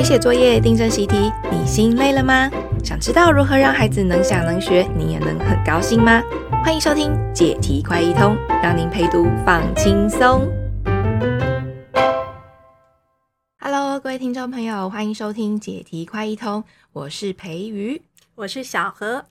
陪写作业、订正习题，你心累了吗？想知道如何让孩子能想能学，你也能很高兴吗？欢迎收听解题快一通，让您陪读放轻松。Hello，各位听众朋友，欢迎收听解题快一通，我是培瑜，我是小何。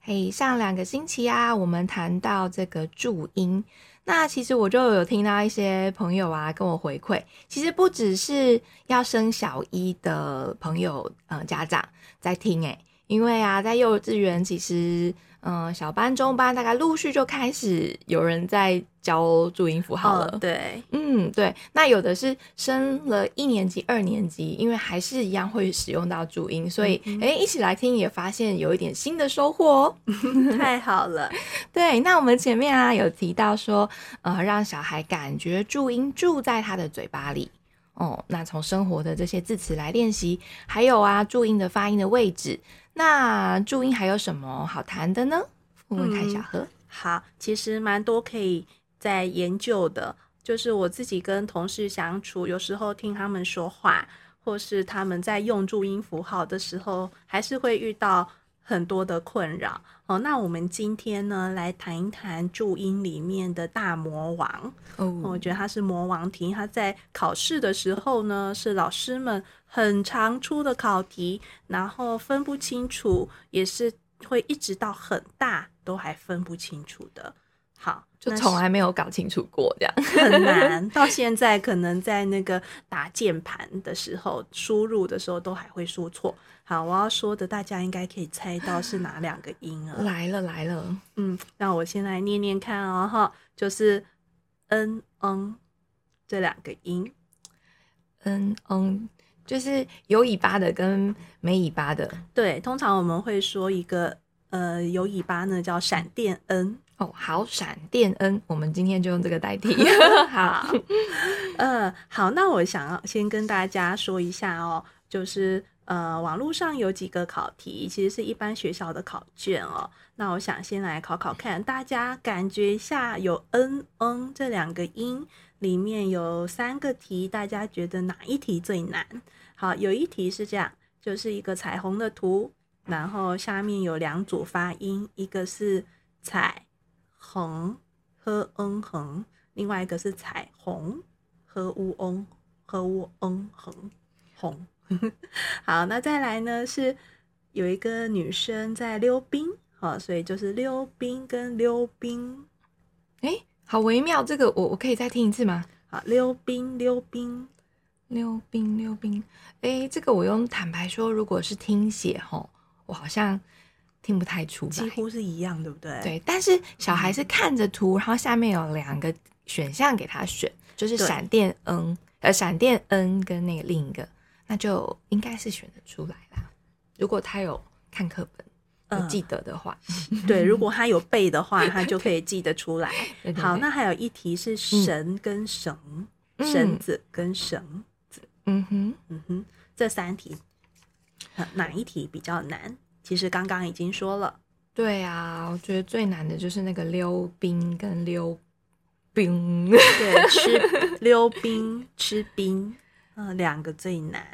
嘿，hey, 上两个星期啊，我们谈到这个注音。那其实我就有听到一些朋友啊跟我回馈，其实不只是要生小一的朋友，呃，家长在听诶，因为啊，在幼稚园其实。嗯，小班、中班大概陆续就开始有人在教注音符号了。哦、对，嗯，对。那有的是升了一年级、二年级，因为还是一样会使用到注音，所以哎、一起来听也发现有一点新的收获哦。太好了。对，那我们前面啊有提到说，呃，让小孩感觉注音住在他的嘴巴里哦。那从生活的这些字词来练习，还有啊注音的发音的位置。那注音还有什么好谈的呢？问问看小何。嗯，好，其实蛮多可以在研究的。就是我自己跟同事相处，有时候听他们说话，或是他们在用注音符号的时候，还是会遇到很多的困扰。哦，那我们今天呢，来谈一谈注音里面的大魔王。哦，我觉得他是魔王题，他在考试的时候呢，是老师们很常出的考题，然后分不清楚，也是会一直到很大都还分不清楚的。好，就从来没有搞清楚过，这样 很难。到现在可能在那个打键盘的时候，输入的时候都还会说错。好，我要说的大家应该可以猜到是哪两个音啊？来了来了，嗯，那我先来念念看哦，哈，就是嗯嗯这两个音，嗯嗯，就是有尾巴的跟没尾巴的。对，通常我们会说一个呃有尾巴呢叫闪电 n。哦，好，闪电恩我们今天就用这个代替。好，呃，好，那我想要先跟大家说一下哦，就是呃，网络上有几个考题，其实是一般学校的考卷哦。那我想先来考考看，大家感觉一下，有 n n 这两个音里面有三个题，大家觉得哪一题最难？好，有一题是这样，就是一个彩虹的图，然后下面有两组发音，一个是彩。横和嗯横，另外一个是彩虹和乌翁和乌嗯横红。好，那再来呢是有一个女生在溜冰，好，所以就是溜冰跟溜冰。哎、欸，好微妙，这个我我可以再听一次吗？好，溜冰溜冰溜冰溜冰。哎、欸，这个我用坦白说，如果是听写吼，我好像。听不太出来，几乎是一样，对不对？对，但是小孩是看着图，然后下面有两个选项给他选，就是闪电 n，呃，闪电 n 跟那个另一个，那就应该是选得出来啦。如果他有看课本，有记得的话，对，如果他有背的话，他就可以记得出来。好，那还有一题是绳跟绳，绳子跟绳子，嗯哼，嗯哼，这三题，哪一题比较难？其实刚刚已经说了，对啊，我觉得最难的就是那个溜冰跟溜冰，对，吃溜冰吃冰，嗯、呃，两个最难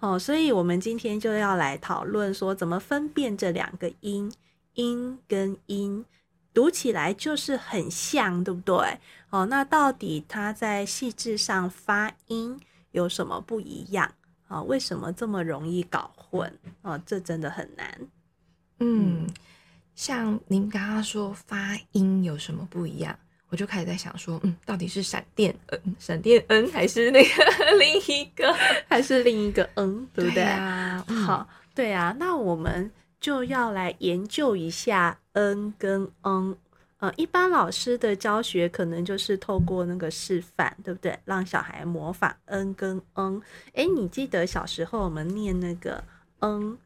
哦，所以我们今天就要来讨论说怎么分辨这两个音，音跟音读起来就是很像，对不对？哦，那到底它在细致上发音有什么不一样？啊、哦，为什么这么容易搞混？啊、哦，这真的很难。嗯，像您刚刚说发音有什么不一样，我就开始在想说，嗯，到底是闪电嗯、闪电嗯还是那个 另一个，还是另一个嗯对不对？对啊，好，对啊，那我们就要来研究一下嗯跟 n。呃，一般老师的教学可能就是透过那个示范，对不对？让小孩模仿嗯跟嗯。哎，你记得小时候我们念那个嗯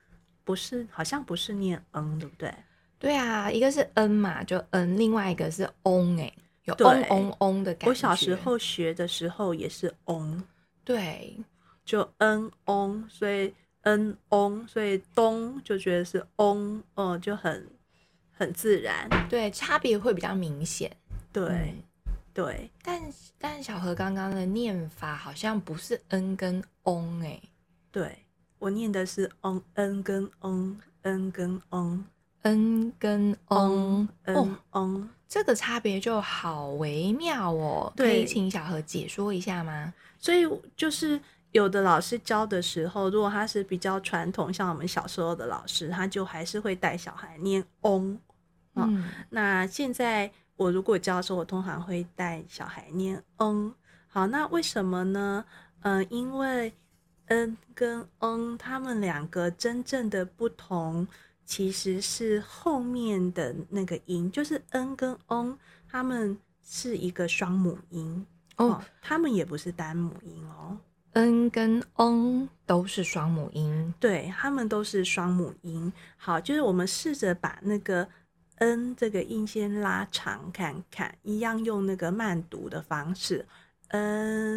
不是，好像不是念嗯对不对？对啊，一个是嗯嘛，就嗯另外一个是 on，哎，有 on on on 的感觉。我小时候学的时候也是 on，对，就嗯嗡所以嗯嗡所以咚就觉得是 on，哦，就很。很自然，对，差别会比较明显，对，嗯、对。但但小何刚刚的念法好像不是 n 跟 on 哎，对，我念的是 on n 跟 on，n 跟 on，n 跟 on，n on，这个差别就好微妙哦。可以请小何解说一下吗？所以就是有的老师教的时候，如果他是比较传统，像我们小时候的老师，他就还是会带小孩念 on。嗯，那现在我如果教的时候，我通常会带小孩念嗯。好，那为什么呢？嗯、呃，因为 n 跟嗯他们两个真正的不同，其实是后面的那个音，就是 n 跟嗯他们是一个双母音哦，他们也不是单母音哦。n 跟嗯都是双母音，对，他们都是双母音。好，就是我们试着把那个 n 这个音先拉长看看，一样用那个慢读的方式。嗯，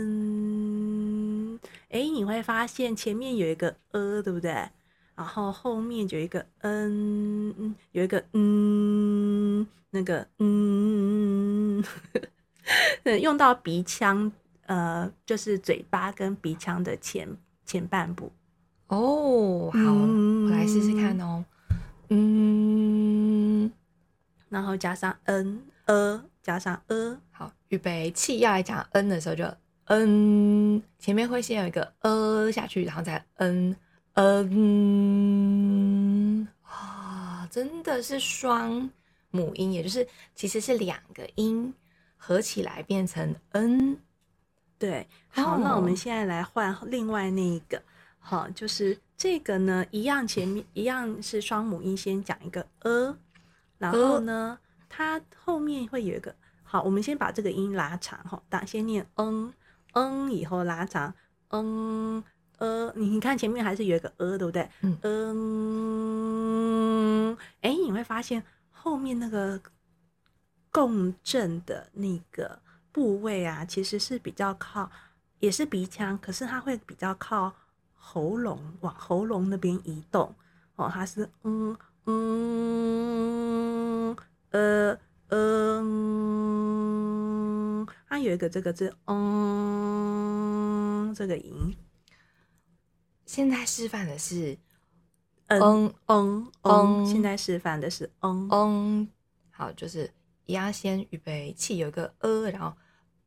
哎，你会发现前面有一个呃，对不对？然后后面有一个嗯，有一个嗯，那个嗯，用到鼻腔，呃，就是嘴巴跟鼻腔的前前半部。哦，好，嗯、我来试试看哦。嗯，然后加上 n 呃。加上呃，好，预备起要来讲 n 的时候就 n，，前面会先有一个呃下去，然后再 n n 啊，真的是双母音，也就是其实是两个音合起来变成 n。对，好，哦、那我们现在来换另外那一个，好，就是这个呢，一样前面一样是双母音，先讲一个呃，然后呢。呃它后面会有一个，好，我们先把这个音拉长哈，打先念嗯嗯，以后拉长嗯呃，你看前面还是有一个呃，对不对？嗯嗯，哎，你会发现后面那个共振的那个部位啊，其实是比较靠，也是鼻腔，可是它会比较靠喉咙，往喉咙那边移动哦，它是嗯嗯。呃嗯，它有一个这个字，嗯，这个音。现在示范的是嗯嗯嗯，现在示范的是嗯嗯。好，就是一样，先预备起，有一个呃，然后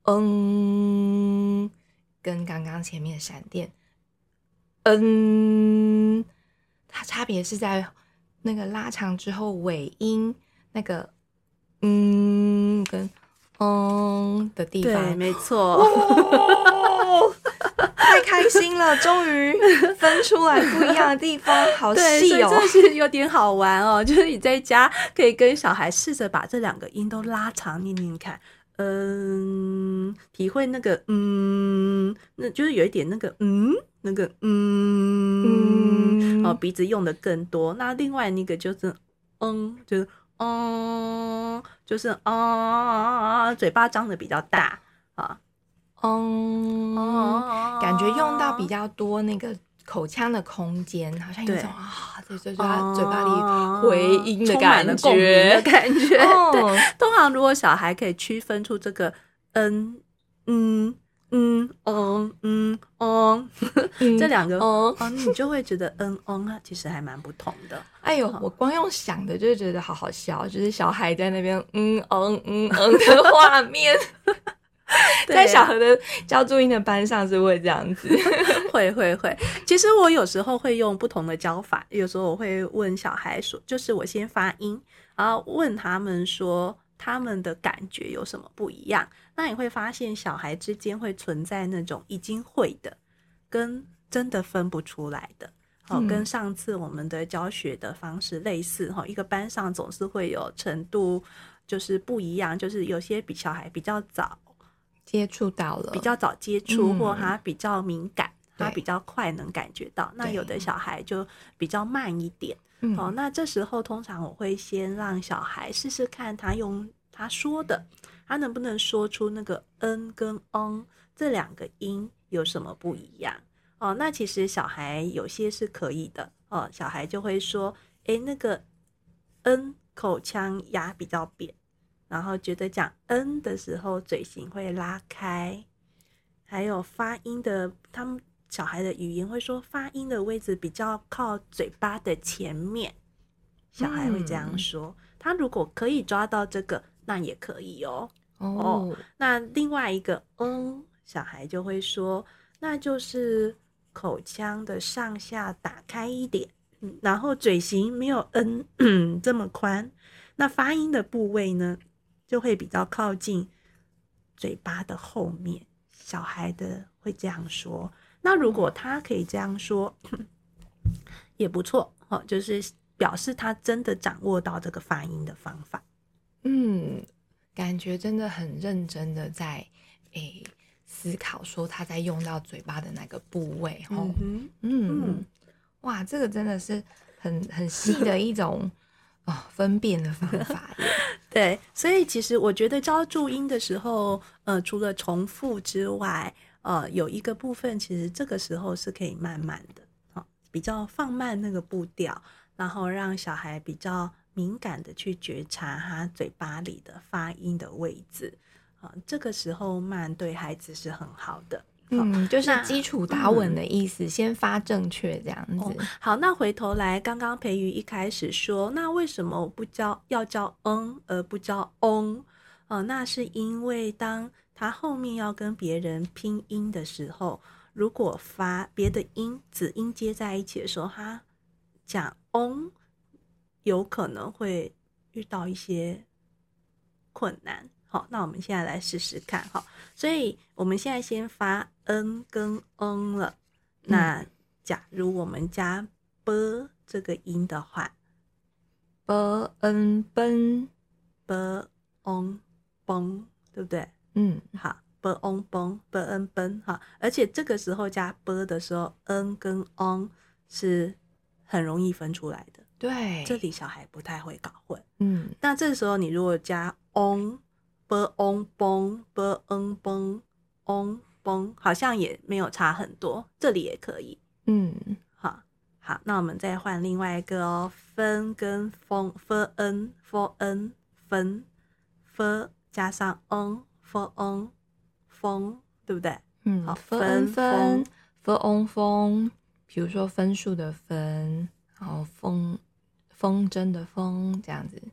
嗯，跟刚刚前面闪电，嗯，它差别是在那个拉长之后尾音那个。嗯，跟嗯的地方，对，没错，哦、太开心了，终于分出来不一样的地方，好细哦，这是有点好玩哦。就是你在家可以跟小孩试着把这两个音都拉长念念看，嗯，体会那个嗯，那就是有一点那个嗯，那个嗯，哦，鼻子用的更多。那另外那个就是嗯，就是。嗯，就是啊、嗯，嘴巴张的比较大啊，嗯，感觉用到比较多那个口腔的空间，好像有种啊，在嘴巴嘴巴里回音的感觉，感觉。对，通常如果小孩可以区分出这个嗯嗯。嗯嗯嗯嗯，这两个哦，你就会觉得嗯嗯啊，其实还蛮不同的。哎呦，我光用想的就觉得好好笑，就是小孩在那边嗯嗯嗯嗯的画面，在小何的教注音的班上是会这样子，会会会。其实我有时候会用不同的教法，有时候我会问小孩说，就是我先发音，然后问他们说。他们的感觉有什么不一样？那你会发现小孩之间会存在那种已经会的，跟真的分不出来的。哦，跟上次我们的教学的方式类似。哈，一个班上总是会有程度就是不一样，就是有些比小孩比较早接触到了，比较早接触，或他比较敏感，他比较快能感觉到。那有的小孩就比较慢一点。哦，那这时候通常我会先让小孩试试看，他用他说的，他能不能说出那个 n 跟 n 这两个音有什么不一样？哦，那其实小孩有些是可以的哦，小孩就会说，诶，那个 n 口腔牙比较扁，然后觉得讲 n 的时候嘴型会拉开，还有发音的他们。小孩的语言会说发音的位置比较靠嘴巴的前面，小孩会这样说。嗯、他如果可以抓到这个，那也可以哦。哦，哦，那另外一个嗯，小孩就会说，那就是口腔的上下打开一点，嗯、然后嘴型没有嗯，嗯 这么宽。那发音的部位呢，就会比较靠近嘴巴的后面。小孩的会这样说。那如果他可以这样说，也不错哦，就是表示他真的掌握到这个发音的方法。嗯。感觉真的很认真的在诶、欸、思考，说他在用到嘴巴的那个部位，哦，嗯，嗯哇，这个真的是很很细的一种哦分辨的方法耶。对，所以其实我觉得教注音的时候，呃，除了重复之外，呃，有一个部分其实这个时候是可以慢慢的，哦，比较放慢那个步调，然后让小孩比较。敏感的去觉察他嘴巴里的发音的位置啊，这个时候慢对孩子是很好的。嗯，就是基础打稳的意思，嗯、先发正确这样子、哦。好，那回头来，刚刚培瑜一开始说，那为什么我不教要教嗯而不教翁？哦，那是因为当他后面要跟别人拼音的时候，如果发别的音子音接在一起的时候，他讲翁。有可能会遇到一些困难，好，那我们现在来试试看，哈，所以我们现在先发 n 跟 n 了，那假如我们加 b 这个音的话，b n b b on 崩，对不对？嗯，好，b on 崩，b n 崩，哈，而且这个时候加 b 的时候，n 跟 on 是很容易分出来的。对，这里小孩不太会搞混。嗯，那这时候你如果加 on b on 崩 b n 崩 on 崩，好像也没有差很多。这里也可以。嗯，好，好，那我们再换另外一个哦，分跟风 f n f n 分 f 加上 n f n 风，对不对？嗯，好，分分 f on 风，比如说分数的分，然后风。风筝的风这样子，对，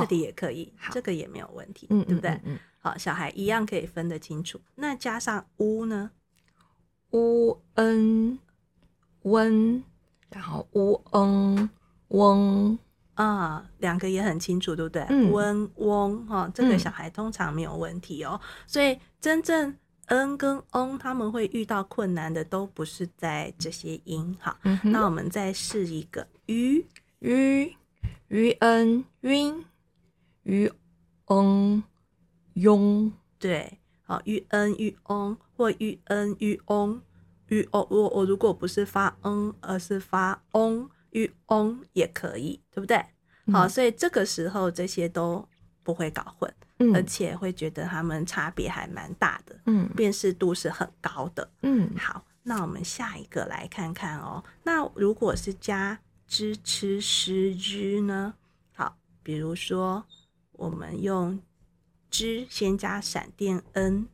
这里也可以，哦、这个也没有问题，嗯，对不对？嗯，嗯，嗯，好，小孩一样可以分得清楚。那加上乌呢？乌恩温，然后乌恩嗡啊，两个也很清楚，对不对？嗯，温嗡哈，这个小孩通常没有问题哦。嗯、所以真正 n 跟 n 他们会遇到困难的，都不是在这些音。好，嗯、那我们再试一个鱼。于于恩晕于嗯庸对，好于恩于翁或于恩于翁于哦，我我如果不是发嗯，而是发翁于翁也可以，对不对？嗯、好，所以这个时候这些都不会搞混，嗯、而且会觉得他们差别还蛮大的，嗯，辨识度是很高的，嗯，好，那我们下一个来看看哦，那如果是加。支持诗之呢？好，比如说我们用支先加闪电 n，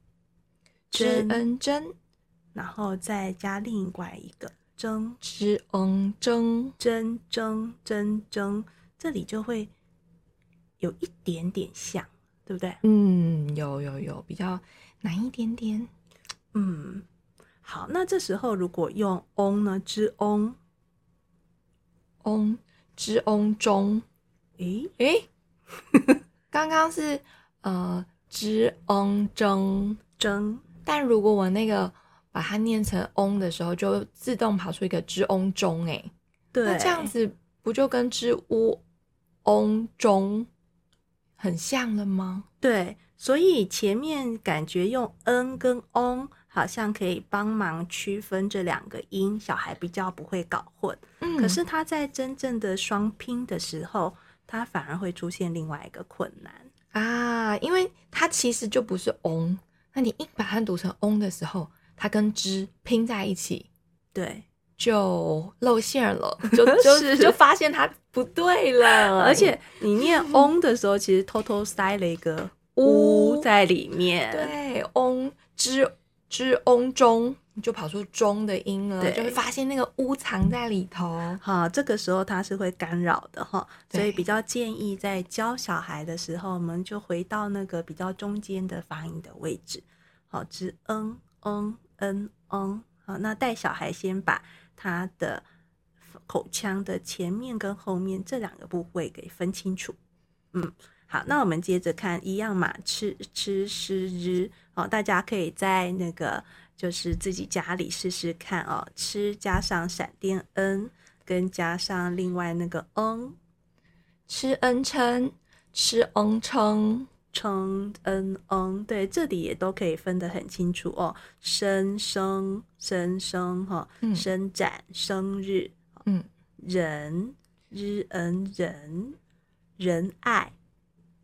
支 n 真，然后再加另外一个争，支 n 争争争争争，这里就会有一点点像，对不对？嗯，有有有，比较难一点点。嗯，好，那这时候如果用 on 呢？支 on。嗡之嗡中，诶诶，刚刚是呃之翁争争，但如果我那个把它念成翁的时候，就自动跑出一个之翁中，诶，对，那这样子不就跟之乌翁中很像了吗？对，所以前面感觉用 n 跟 on。好像可以帮忙区分这两个音，小孩比较不会搞混。嗯，可是他在真正的双拼的时候，他反而会出现另外一个困难啊，因为它其实就不是嗡，那你一把它读成嗡的时候，它跟之拼在一起，对，就露馅了，就就是就发现它不对了。而且你念 嗡的时候，其实偷偷塞了一个乌在里面，对，嗡之。之翁中，你就跑出中的音了，就会发现那个乌藏在里头。好，这个时候它是会干扰的哈，所以比较建议在教小孩的时候，我们就回到那个比较中间的发音的位置。好，之嗯嗯嗯嗯。好，那带小孩先把他的口腔的前面跟后面这两个部位给分清楚。嗯，好，那我们接着看一样嘛，吃吃吃日。哦，大家可以在那个就是自己家里试试看哦，吃加上闪电 n，跟加上另外那个 n，吃 n 称，吃 n 称，称 n n，对，这里也都可以分得很清楚哦。生生生生哈，伸展生日，嗯，人日 n 人仁爱，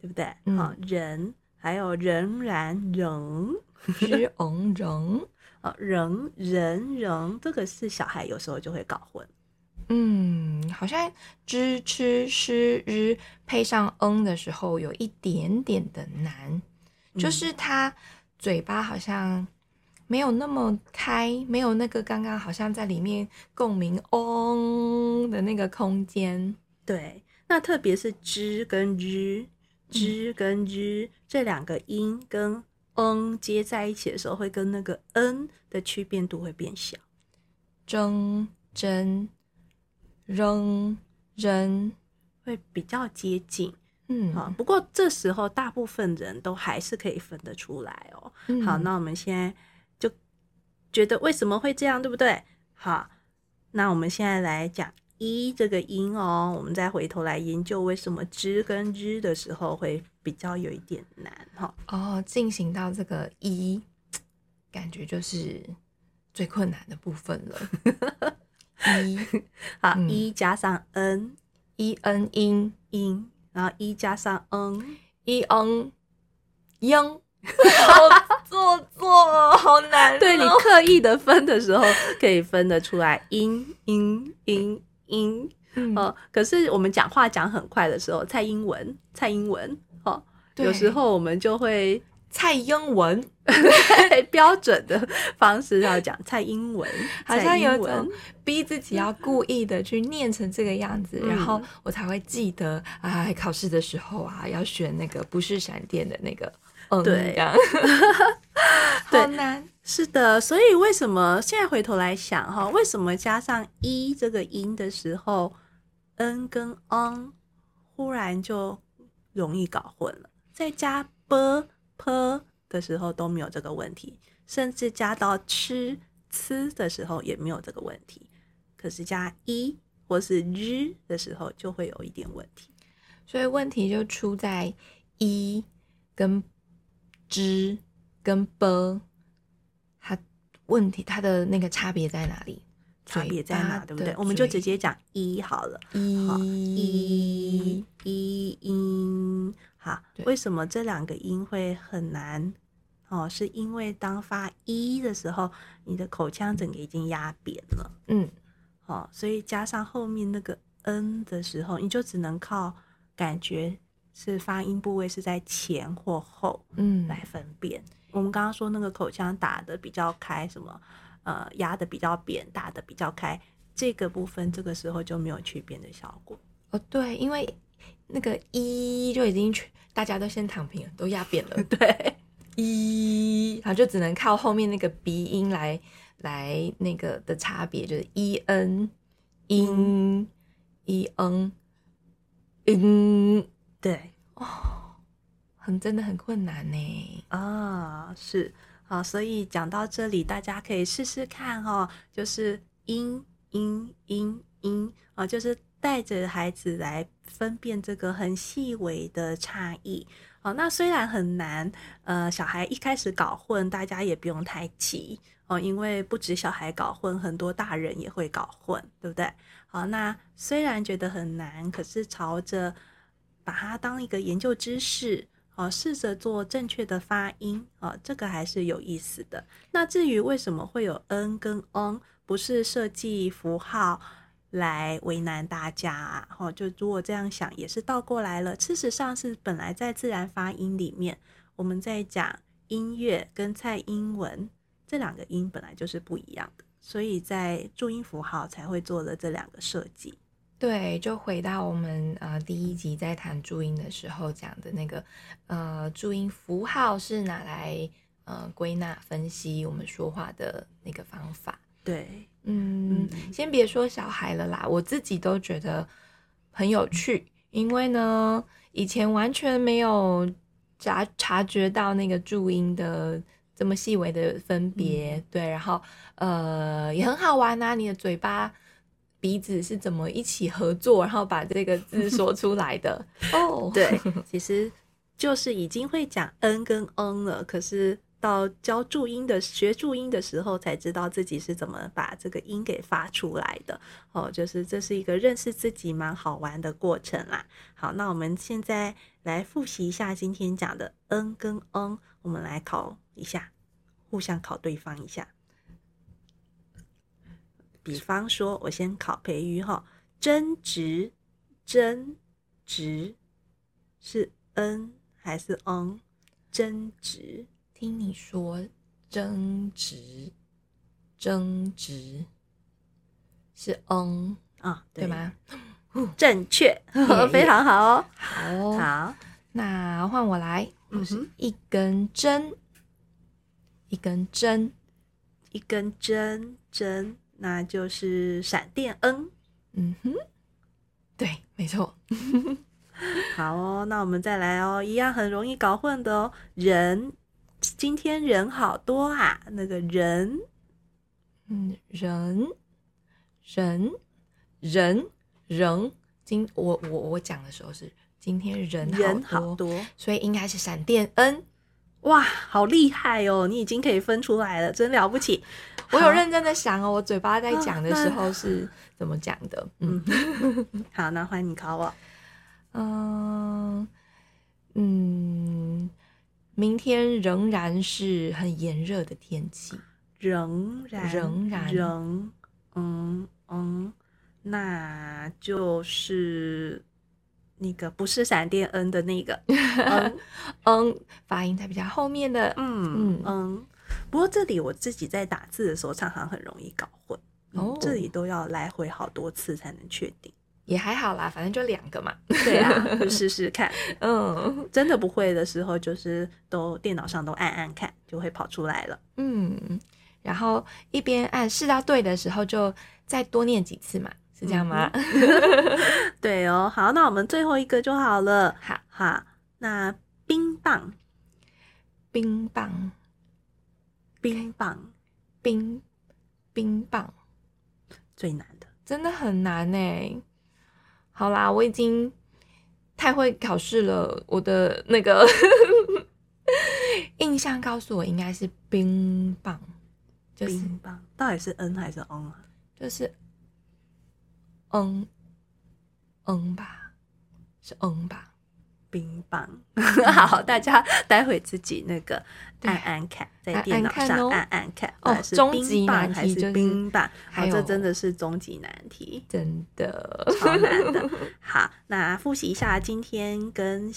对不对？好、嗯，人。还有仍然仍之昂仍啊，仍 人仍，这个是小孩有时候就会搞混。嗯，好像知吃诗日配上嗯的时候有一点点的难，嗯、就是他嘴巴好像没有那么开，没有那个刚刚好像在里面共鸣嗡的那个空间。对，那特别是知跟日。之跟日这两个音跟嗯接在一起的时候，会跟那个 n 的区变度会变小。争真扔扔会比较接近，嗯，好。不过这时候大部分人都还是可以分得出来哦。嗯、好，那我们现在就觉得为什么会这样，对不对？好，那我们现在来讲。一这个音哦，我们再回头来研究为什么之跟日的时候会比较有一点难哈。哦，进行到这个一，感觉就是最困难的部分了。一，好，一、嗯、加上 n，一 n 音音，然后一加上 n，一 n 音，好做作，好难、哦。对，你刻意的分的时候，可以分得出来音音音。音，嗯、哦，可是我们讲话讲很快的时候，蔡英文，蔡英文，哦，对有时候我们就会蔡英文，标准的方式要讲蔡英文，好像有种。逼自己要故意的去念成这个样子，嗯、然后我才会记得啊，考试的时候啊，要选那个不是闪电的那个，嗯，对，好难。是的，所以为什么现在回头来想哈，为什么加上一这个音的时候，n 跟 on 忽然就容易搞混了？再加 b p 的时候都没有这个问题，甚至加到吃吃的时候也没有这个问题。可是加一或是日的时候就会有一点问题，所以问题就出在一跟之跟 b。问题它的那个差别在哪里？差别在哪？对不对？我们就直接讲一好了。一好一一音好，为什么这两个音会很难？哦，是因为当发一的时候，你的口腔整个已经压扁了。嗯，好，所以加上后面那个 n 的时候，你就只能靠感觉是发音部位是在前或后，嗯，来分辨。我们刚刚说那个口腔打的比较开，什么呃压的比较扁，打的比较开，这个部分这个时候就没有区辨的效果。哦，对，因为那个一就已经大家都先躺平了，都压扁了。对，一，然后就只能靠后面那个鼻音来来那个的差别，就是 e n 音 e n 音，对，哦。很真的很困难呢啊，是啊，所以讲到这里，大家可以试试看哦，就是音音音音啊，就是带着孩子来分辨这个很细微的差异啊。那虽然很难，呃，小孩一开始搞混，大家也不用太急哦，因为不止小孩搞混，很多大人也会搞混，对不对？好，那虽然觉得很难，可是朝着把它当一个研究知识。哦，试着做正确的发音啊，这个还是有意思的。那至于为什么会有 n 跟 n，不是设计符号来为难大家啊？哦，就如果这样想，也是倒过来了。事实上是本来在自然发音里面，我们在讲音乐跟蔡英文这两个音本来就是不一样的，所以在注音符号才会做了这两个设计。对，就回到我们呃第一集在谈注音的时候讲的那个呃注音符号是拿来呃归纳分析我们说话的那个方法。对，嗯，嗯先别说小孩了啦，我自己都觉得很有趣，因为呢以前完全没有察察觉到那个注音的这么细微的分别，嗯、对，然后呃也很好玩啊，你的嘴巴。鼻子是怎么一起合作，然后把这个字说出来的？哦，对，其实就是已经会讲 n 跟 n 了，可是到教注音的学注音的时候，才知道自己是怎么把这个音给发出来的。哦，就是这是一个认识自己蛮好玩的过程啦。好，那我们现在来复习一下今天讲的 n 跟 n，我们来考一下，互相考对方一下。比方说，我先考培育哈，争执，争执是 n 还是 n？争执，听你说，争执，争执是 n 啊，对，对吗？正确，非常好哦。好，好，那换我来，我是一根针，一根针，一根针，针。那就是闪电 n，嗯哼，对，没错。好哦，那我们再来哦，一样很容易搞混的哦。人，今天人好多啊，那个人，嗯，人，人，人，人，今我我我讲的时候是今天人好好多，所以应该是闪电 n。哇，好厉害哦！你已经可以分出来了，真了不起。我有认真的想哦，我嘴巴在讲的时候是怎么讲的？嗯，好，那欢迎你考我。嗯嗯，明天仍然是很炎热的天气，仍然仍然仍嗯嗯，那就是。那个不是闪电 n 的那个，嗯嗯，发音在比较后面的，嗯嗯嗯。不过这里我自己在打字的时候，常常很容易搞混，哦，这里都要来回好多次才能确定。也还好啦，反正就两个嘛。对啊，试试看。嗯，真的不会的时候，就是都电脑上都按按看，就会跑出来了。嗯，然后一边按试到对的时候，就再多念几次嘛。是这样吗？对哦，好，那我们最后一个就好了。好，好，那冰棒，冰棒，冰棒，冰冰棒，最难的，真的很难呢。好啦，我已经太会考试了，我的那个 印象告诉我应该是冰棒，就是冰棒，到底是 n 还是 n 啊？就是。嗯，嗯吧，是嗯吧，冰棒。好，大家待会自己那个按按看，在电脑上按按看。哦，终极难题还是冰棒？好，这真的是终极难题，真的超难的。好，那复习一下今天跟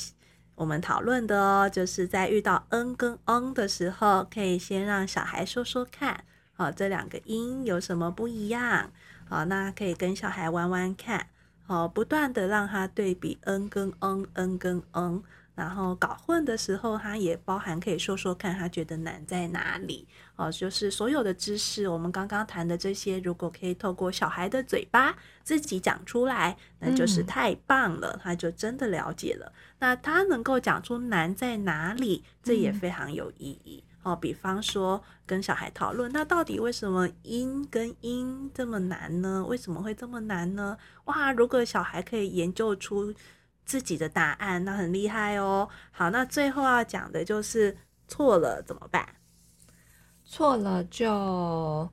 我们讨论的哦，就是在遇到嗯跟嗯的时候，可以先让小孩说说看，好，这两个音有什么不一样？好，那可以跟小孩玩玩看，好，不断的让他对比嗯跟嗯，嗯跟嗯然后搞混的时候，他也包含可以说说看他觉得难在哪里。哦，就是所有的知识，我们刚刚谈的这些，如果可以透过小孩的嘴巴自己讲出来，那就是太棒了，他就真的了解了。那他能够讲出难在哪里，这也非常有意义。哦，比方说跟小孩讨论，那到底为什么音跟音这么难呢？为什么会这么难呢？哇，如果小孩可以研究出自己的答案，那很厉害哦。好，那最后要讲的就是错了怎么办？错了就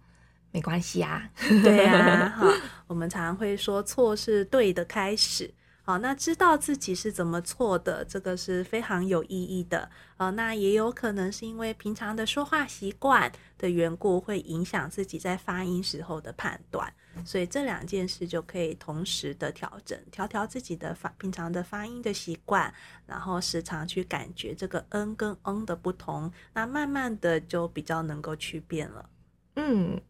没关系啊。对啊，哈，我们常常会说错是对的开始。好，那知道自己是怎么错的，这个是非常有意义的。呃，那也有可能是因为平常的说话习惯的缘故，会影响自己在发音时候的判断。所以这两件事就可以同时的调整，调调自己的发平常的发音的习惯，然后时常去感觉这个 n 跟 ng 的不同，那慢慢的就比较能够去变了。嗯，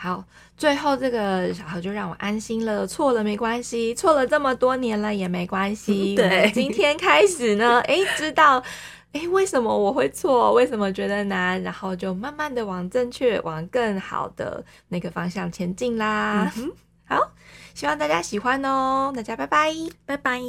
好，最后这个小何就让我安心了，错了没关系，错了这么多年了也没关系。对，今天开始呢，哎，知道。哎，为什么我会错？为什么觉得难？然后就慢慢的往正确、往更好的那个方向前进啦。嗯，好，希望大家喜欢哦，大家拜拜，拜拜。